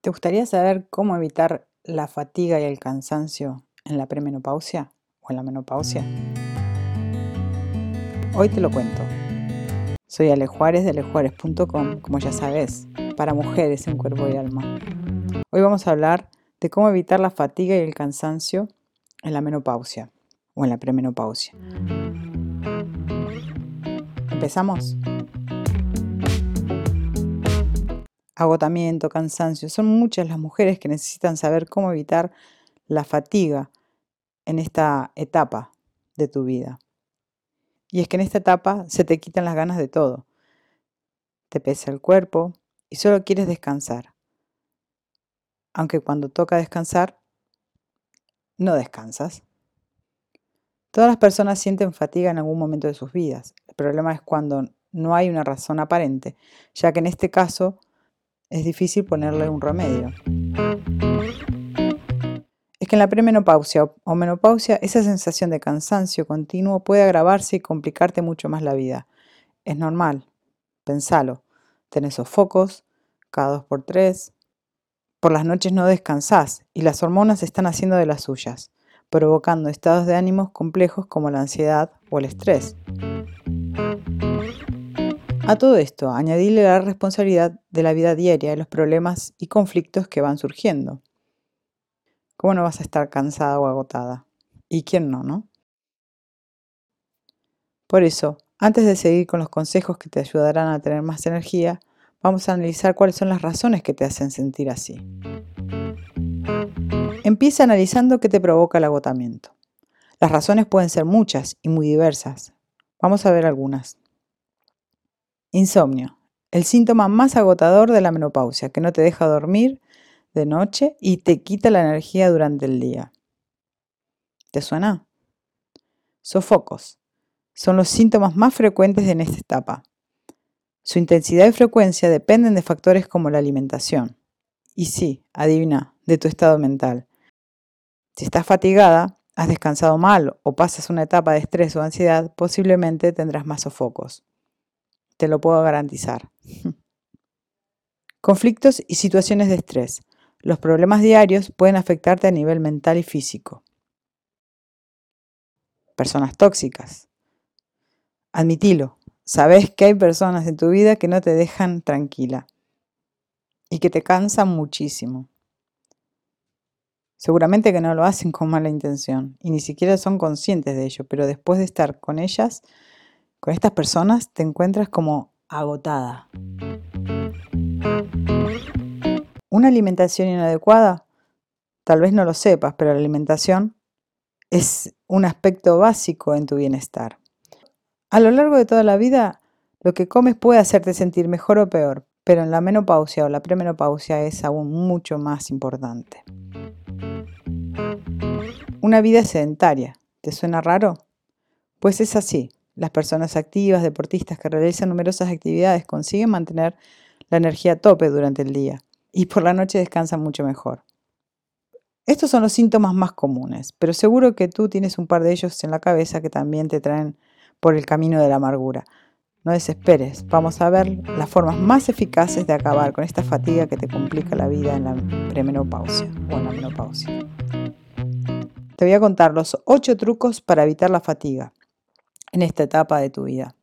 ¿Te gustaría saber cómo evitar la fatiga y el cansancio en la premenopausia o en la menopausia? Hoy te lo cuento. Soy Ale de alejuárez.com, como ya sabes, para mujeres en cuerpo y alma. Hoy vamos a hablar de cómo evitar la fatiga y el cansancio en la menopausia o en la premenopausia. ¿Empezamos? Agotamiento, cansancio. Son muchas las mujeres que necesitan saber cómo evitar la fatiga en esta etapa de tu vida. Y es que en esta etapa se te quitan las ganas de todo. Te pesa el cuerpo y solo quieres descansar. Aunque cuando toca descansar, no descansas. Todas las personas sienten fatiga en algún momento de sus vidas. El problema es cuando no hay una razón aparente, ya que en este caso es difícil ponerle un remedio. Es que en la premenopausia o menopausia esa sensación de cansancio continuo puede agravarse y complicarte mucho más la vida. Es normal, pensalo. Tenés sofocos cada dos por tres. Por las noches no descansás y las hormonas están haciendo de las suyas, provocando estados de ánimos complejos como la ansiedad o el estrés. A todo esto, añadirle la responsabilidad de la vida diaria, de los problemas y conflictos que van surgiendo. ¿Cómo no vas a estar cansada o agotada? ¿Y quién no, no? Por eso, antes de seguir con los consejos que te ayudarán a tener más energía, vamos a analizar cuáles son las razones que te hacen sentir así. Empieza analizando qué te provoca el agotamiento. Las razones pueden ser muchas y muy diversas. Vamos a ver algunas. Insomnio. El síntoma más agotador de la menopausia, que no te deja dormir de noche y te quita la energía durante el día. ¿Te suena? Sofocos. Son los síntomas más frecuentes en esta etapa. Su intensidad y frecuencia dependen de factores como la alimentación. Y sí, adivina, de tu estado mental. Si estás fatigada, has descansado mal o pasas una etapa de estrés o ansiedad, posiblemente tendrás más sofocos te lo puedo garantizar. Conflictos y situaciones de estrés. Los problemas diarios pueden afectarte a nivel mental y físico. Personas tóxicas. Admitilo, sabes que hay personas en tu vida que no te dejan tranquila y que te cansan muchísimo. Seguramente que no lo hacen con mala intención y ni siquiera son conscientes de ello, pero después de estar con ellas, con estas personas te encuentras como agotada. Una alimentación inadecuada, tal vez no lo sepas, pero la alimentación es un aspecto básico en tu bienestar. A lo largo de toda la vida, lo que comes puede hacerte sentir mejor o peor, pero en la menopausia o la premenopausia es aún mucho más importante. Una vida sedentaria, ¿te suena raro? Pues es así. Las personas activas, deportistas que realizan numerosas actividades consiguen mantener la energía a tope durante el día y por la noche descansan mucho mejor. Estos son los síntomas más comunes, pero seguro que tú tienes un par de ellos en la cabeza que también te traen por el camino de la amargura. No desesperes, vamos a ver las formas más eficaces de acabar con esta fatiga que te complica la vida en la premenopausia o en la menopausia. Te voy a contar los 8 trucos para evitar la fatiga en esta etapa de tu vida.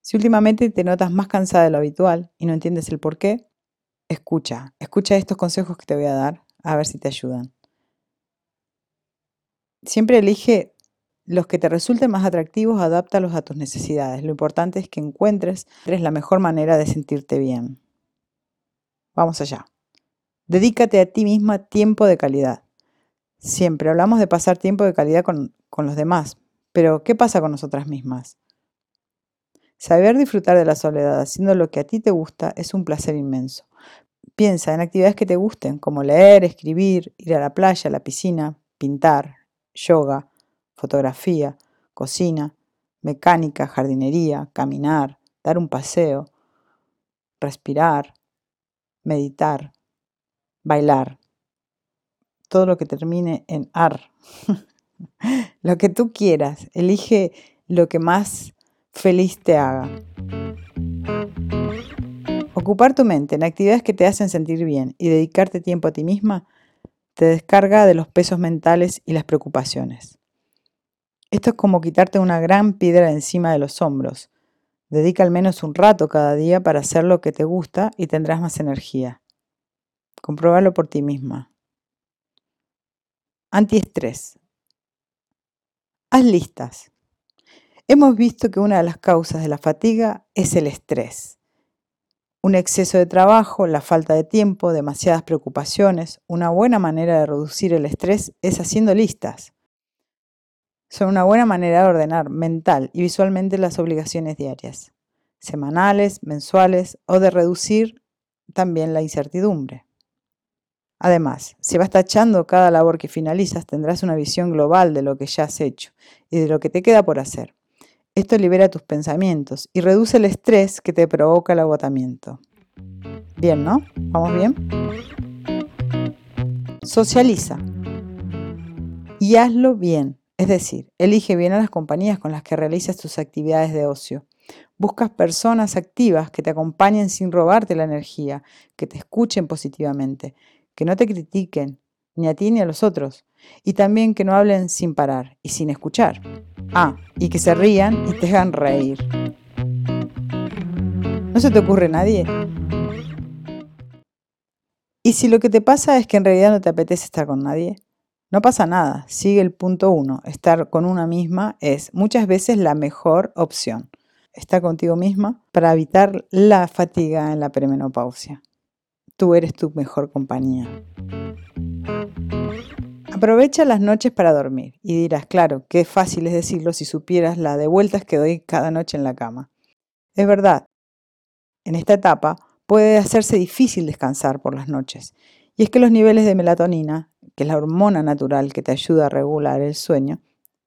Si últimamente te notas más cansada de lo habitual y no entiendes el por qué, escucha, escucha estos consejos que te voy a dar, a ver si te ayudan. Siempre elige los que te resulten más atractivos, adáptalos a tus necesidades. Lo importante es que encuentres la mejor manera de sentirte bien. Vamos allá. Dedícate a ti misma tiempo de calidad. Siempre hablamos de pasar tiempo de calidad con, con los demás, pero ¿qué pasa con nosotras mismas? Saber disfrutar de la soledad haciendo lo que a ti te gusta es un placer inmenso. Piensa en actividades que te gusten, como leer, escribir, ir a la playa, a la piscina, pintar, yoga, fotografía, cocina, mecánica, jardinería, caminar, dar un paseo, respirar, meditar, bailar. Todo lo que termine en ar. lo que tú quieras. Elige lo que más feliz te haga. Ocupar tu mente en actividades que te hacen sentir bien y dedicarte tiempo a ti misma te descarga de los pesos mentales y las preocupaciones. Esto es como quitarte una gran piedra encima de los hombros. Dedica al menos un rato cada día para hacer lo que te gusta y tendrás más energía. Compruébalo por ti misma. Antiestrés. Haz listas. Hemos visto que una de las causas de la fatiga es el estrés. Un exceso de trabajo, la falta de tiempo, demasiadas preocupaciones. Una buena manera de reducir el estrés es haciendo listas. Son una buena manera de ordenar mental y visualmente las obligaciones diarias, semanales, mensuales o de reducir también la incertidumbre. Además, si vas tachando cada labor que finalizas, tendrás una visión global de lo que ya has hecho y de lo que te queda por hacer. Esto libera tus pensamientos y reduce el estrés que te provoca el agotamiento. Bien, ¿no? ¿Vamos bien? Socializa. Y hazlo bien. Es decir, elige bien a las compañías con las que realizas tus actividades de ocio. Buscas personas activas que te acompañen sin robarte la energía, que te escuchen positivamente, que no te critiquen, ni a ti ni a los otros, y también que no hablen sin parar y sin escuchar. Ah, y que se rían y te hagan reír. ¿No se te ocurre nadie? Y si lo que te pasa es que en realidad no te apetece estar con nadie, no pasa nada. Sigue el punto uno. Estar con una misma es muchas veces la mejor opción. Estar contigo misma para evitar la fatiga en la premenopausia. Tú eres tu mejor compañía. Aprovecha las noches para dormir y dirás, claro, qué fácil es decirlo si supieras la de vueltas que doy cada noche en la cama. Es verdad, en esta etapa puede hacerse difícil descansar por las noches, y es que los niveles de melatonina, que es la hormona natural que te ayuda a regular el sueño,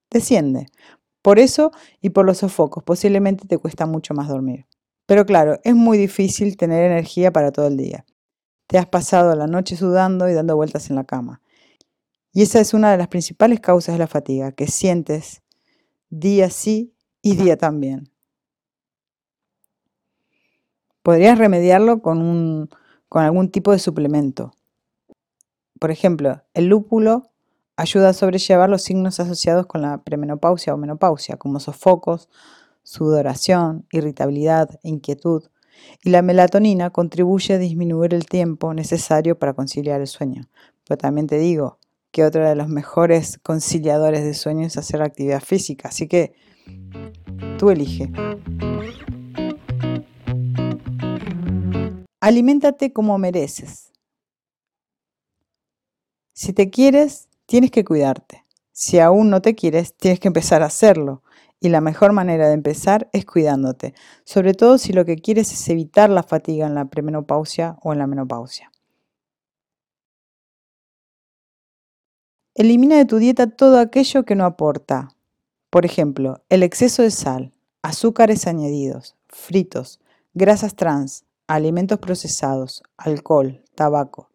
desciende. Por eso y por los sofocos posiblemente te cuesta mucho más dormir. Pero claro, es muy difícil tener energía para todo el día. Te has pasado la noche sudando y dando vueltas en la cama. Y esa es una de las principales causas de la fatiga, que sientes día sí y día también. Podrías remediarlo con, un, con algún tipo de suplemento. Por ejemplo, el lúpulo ayuda a sobrellevar los signos asociados con la premenopausia o menopausia, como sofocos, sudoración, irritabilidad, inquietud. Y la melatonina contribuye a disminuir el tiempo necesario para conciliar el sueño. Pero también te digo, que otro de los mejores conciliadores de sueños es hacer actividad física. Así que tú elige. Aliméntate como mereces. Si te quieres, tienes que cuidarte. Si aún no te quieres, tienes que empezar a hacerlo. Y la mejor manera de empezar es cuidándote, sobre todo si lo que quieres es evitar la fatiga en la premenopausia o en la menopausia. Elimina de tu dieta todo aquello que no aporta. Por ejemplo, el exceso de sal, azúcares añadidos, fritos, grasas trans, alimentos procesados, alcohol, tabaco,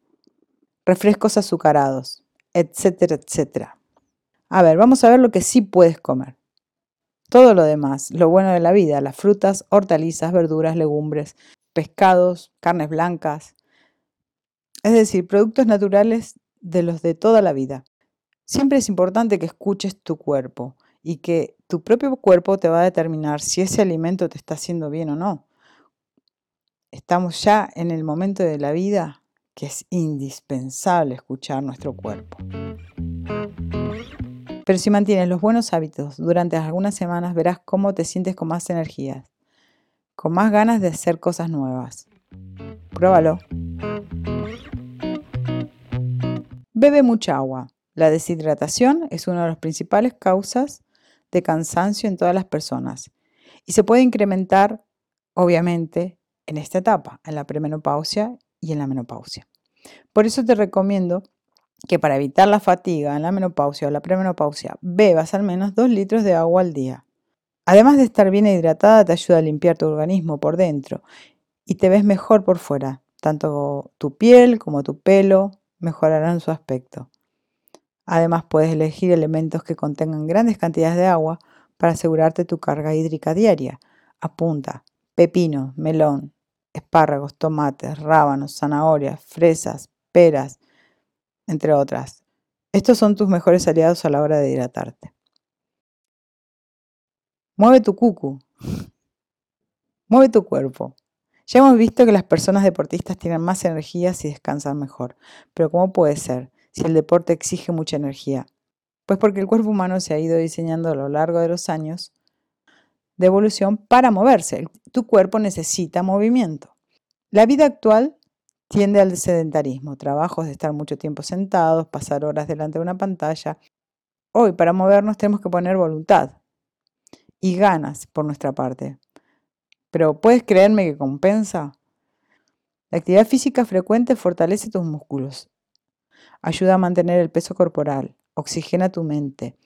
refrescos azucarados, etcétera, etcétera. A ver, vamos a ver lo que sí puedes comer. Todo lo demás, lo bueno de la vida, las frutas, hortalizas, verduras, legumbres, pescados, carnes blancas, es decir, productos naturales de los de toda la vida. Siempre es importante que escuches tu cuerpo y que tu propio cuerpo te va a determinar si ese alimento te está haciendo bien o no. Estamos ya en el momento de la vida que es indispensable escuchar nuestro cuerpo. Pero si mantienes los buenos hábitos durante algunas semanas verás cómo te sientes con más energías, con más ganas de hacer cosas nuevas. Pruébalo. Bebe mucha agua. La deshidratación es una de las principales causas de cansancio en todas las personas y se puede incrementar, obviamente, en esta etapa, en la premenopausia y en la menopausia. Por eso te recomiendo que para evitar la fatiga en la menopausia o la premenopausia, bebas al menos 2 litros de agua al día. Además de estar bien hidratada, te ayuda a limpiar tu organismo por dentro y te ves mejor por fuera. Tanto tu piel como tu pelo mejorarán su aspecto. Además, puedes elegir elementos que contengan grandes cantidades de agua para asegurarte tu carga hídrica diaria. Apunta pepino, melón, espárragos, tomates, rábanos, zanahorias, fresas, peras, entre otras. Estos son tus mejores aliados a la hora de hidratarte. Mueve tu cucu. Mueve tu cuerpo. Ya hemos visto que las personas deportistas tienen más energía si descansan mejor. Pero ¿cómo puede ser si el deporte exige mucha energía? Pues porque el cuerpo humano se ha ido diseñando a lo largo de los años de evolución para moverse. Tu cuerpo necesita movimiento. La vida actual tiende al sedentarismo, trabajos de estar mucho tiempo sentados, pasar horas delante de una pantalla. Hoy para movernos tenemos que poner voluntad y ganas por nuestra parte. Pero ¿puedes creerme que compensa? La actividad física frecuente fortalece tus músculos, ayuda a mantener el peso corporal, oxigena tu mente,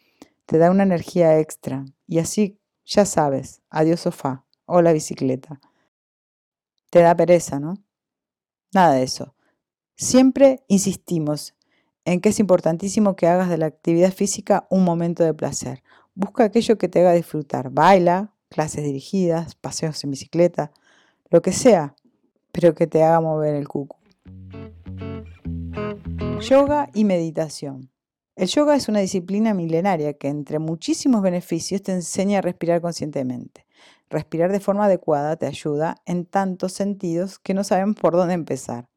te da una energía extra y así ya sabes, adiós sofá o la bicicleta. Te da pereza, ¿no? Nada de eso. Siempre insistimos en que es importantísimo que hagas de la actividad física un momento de placer. Busca aquello que te haga disfrutar. Baila, clases dirigidas, paseos en bicicleta, lo que sea, pero que te haga mover el cuco. Yoga y meditación. El yoga es una disciplina milenaria que entre muchísimos beneficios te enseña a respirar conscientemente. Respirar de forma adecuada te ayuda en tantos sentidos que no sabemos por dónde empezar.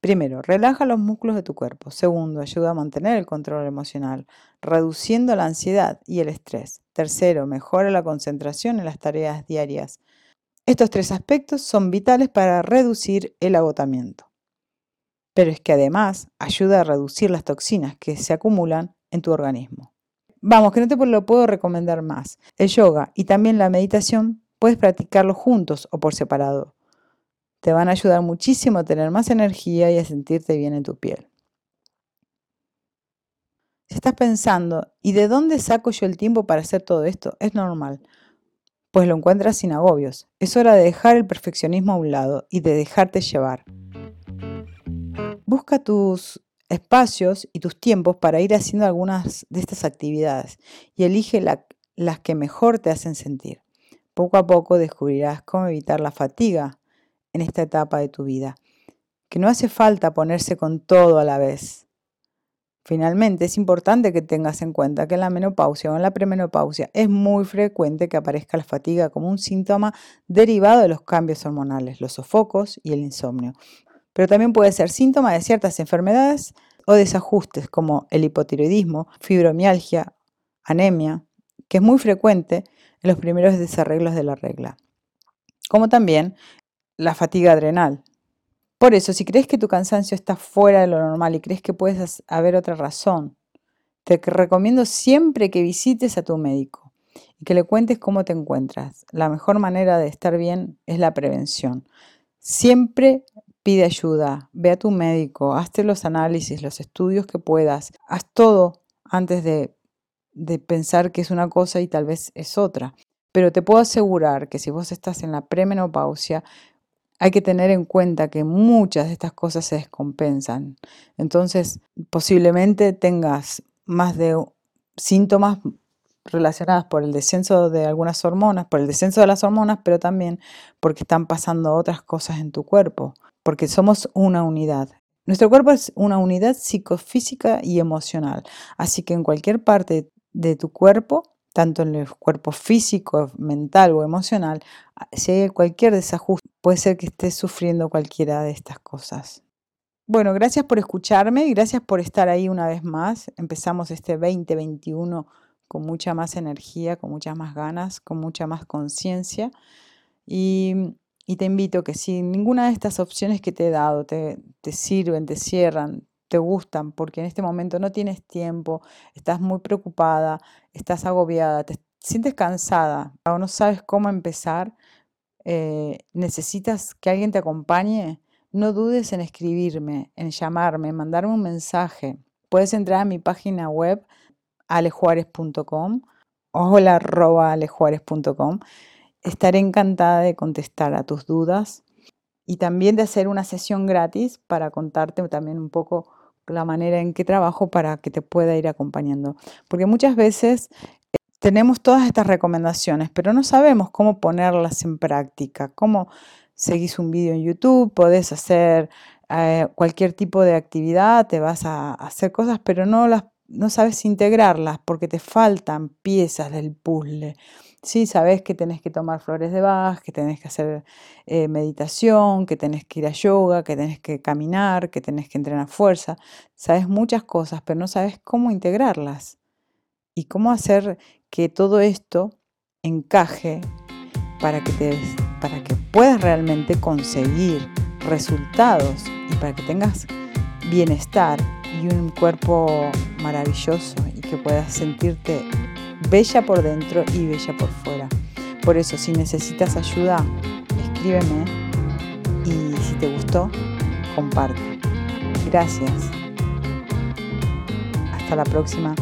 Primero, relaja los músculos de tu cuerpo. Segundo, ayuda a mantener el control emocional, reduciendo la ansiedad y el estrés. Tercero, mejora la concentración en las tareas diarias. Estos tres aspectos son vitales para reducir el agotamiento pero es que además ayuda a reducir las toxinas que se acumulan en tu organismo. Vamos, que no te lo puedo recomendar más. El yoga y también la meditación puedes practicarlos juntos o por separado. Te van a ayudar muchísimo a tener más energía y a sentirte bien en tu piel. Si estás pensando, ¿y de dónde saco yo el tiempo para hacer todo esto? Es normal, pues lo encuentras sin agobios. Es hora de dejar el perfeccionismo a un lado y de dejarte llevar. Busca tus espacios y tus tiempos para ir haciendo algunas de estas actividades y elige las que mejor te hacen sentir. Poco a poco descubrirás cómo evitar la fatiga en esta etapa de tu vida, que no hace falta ponerse con todo a la vez. Finalmente, es importante que tengas en cuenta que en la menopausia o en la premenopausia es muy frecuente que aparezca la fatiga como un síntoma derivado de los cambios hormonales, los sofocos y el insomnio pero también puede ser síntoma de ciertas enfermedades o desajustes como el hipotiroidismo, fibromialgia, anemia, que es muy frecuente en los primeros desarreglos de la regla, como también la fatiga adrenal. Por eso, si crees que tu cansancio está fuera de lo normal y crees que puedes haber otra razón, te recomiendo siempre que visites a tu médico y que le cuentes cómo te encuentras. La mejor manera de estar bien es la prevención. Siempre pide ayuda, ve a tu médico, hazte los análisis, los estudios que puedas, haz todo antes de, de pensar que es una cosa y tal vez es otra. Pero te puedo asegurar que si vos estás en la premenopausia, hay que tener en cuenta que muchas de estas cosas se descompensan. Entonces, posiblemente tengas más de síntomas relacionados por el descenso de algunas hormonas, por el descenso de las hormonas, pero también porque están pasando otras cosas en tu cuerpo porque somos una unidad. Nuestro cuerpo es una unidad psicofísica y emocional, así que en cualquier parte de tu cuerpo, tanto en el cuerpo físico, mental o emocional, si hay cualquier desajuste, puede ser que estés sufriendo cualquiera de estas cosas. Bueno, gracias por escucharme y gracias por estar ahí una vez más. Empezamos este 2021 con mucha más energía, con muchas más ganas, con mucha más conciencia. Y y te invito que si ninguna de estas opciones que te he dado te, sirven, te cierran, te gustan, porque en este momento no tienes tiempo, estás muy preocupada, estás agobiada, te sientes cansada o no sabes cómo empezar, eh, necesitas que alguien te acompañe, no dudes en escribirme, en llamarme, mandarme un mensaje. Puedes entrar a mi página web alejuárez.com o alejuárez.com Estaré encantada de contestar a tus dudas y también de hacer una sesión gratis para contarte también un poco la manera en que trabajo para que te pueda ir acompañando. Porque muchas veces eh, tenemos todas estas recomendaciones, pero no sabemos cómo ponerlas en práctica, cómo seguís un vídeo en YouTube, podés hacer eh, cualquier tipo de actividad, te vas a hacer cosas, pero no las no sabes integrarlas porque te faltan piezas del puzzle. Sí, sabes que tenés que tomar flores de Bach, que tenés que hacer eh, meditación, que tenés que ir a yoga, que tenés que caminar, que tenés que entrenar fuerza. Sabes muchas cosas, pero no sabes cómo integrarlas y cómo hacer que todo esto encaje para que, te, para que puedas realmente conseguir resultados y para que tengas bienestar y un cuerpo maravilloso y que puedas sentirte bella por dentro y bella por fuera. Por eso, si necesitas ayuda, escríbeme y si te gustó, comparte. Gracias. Hasta la próxima.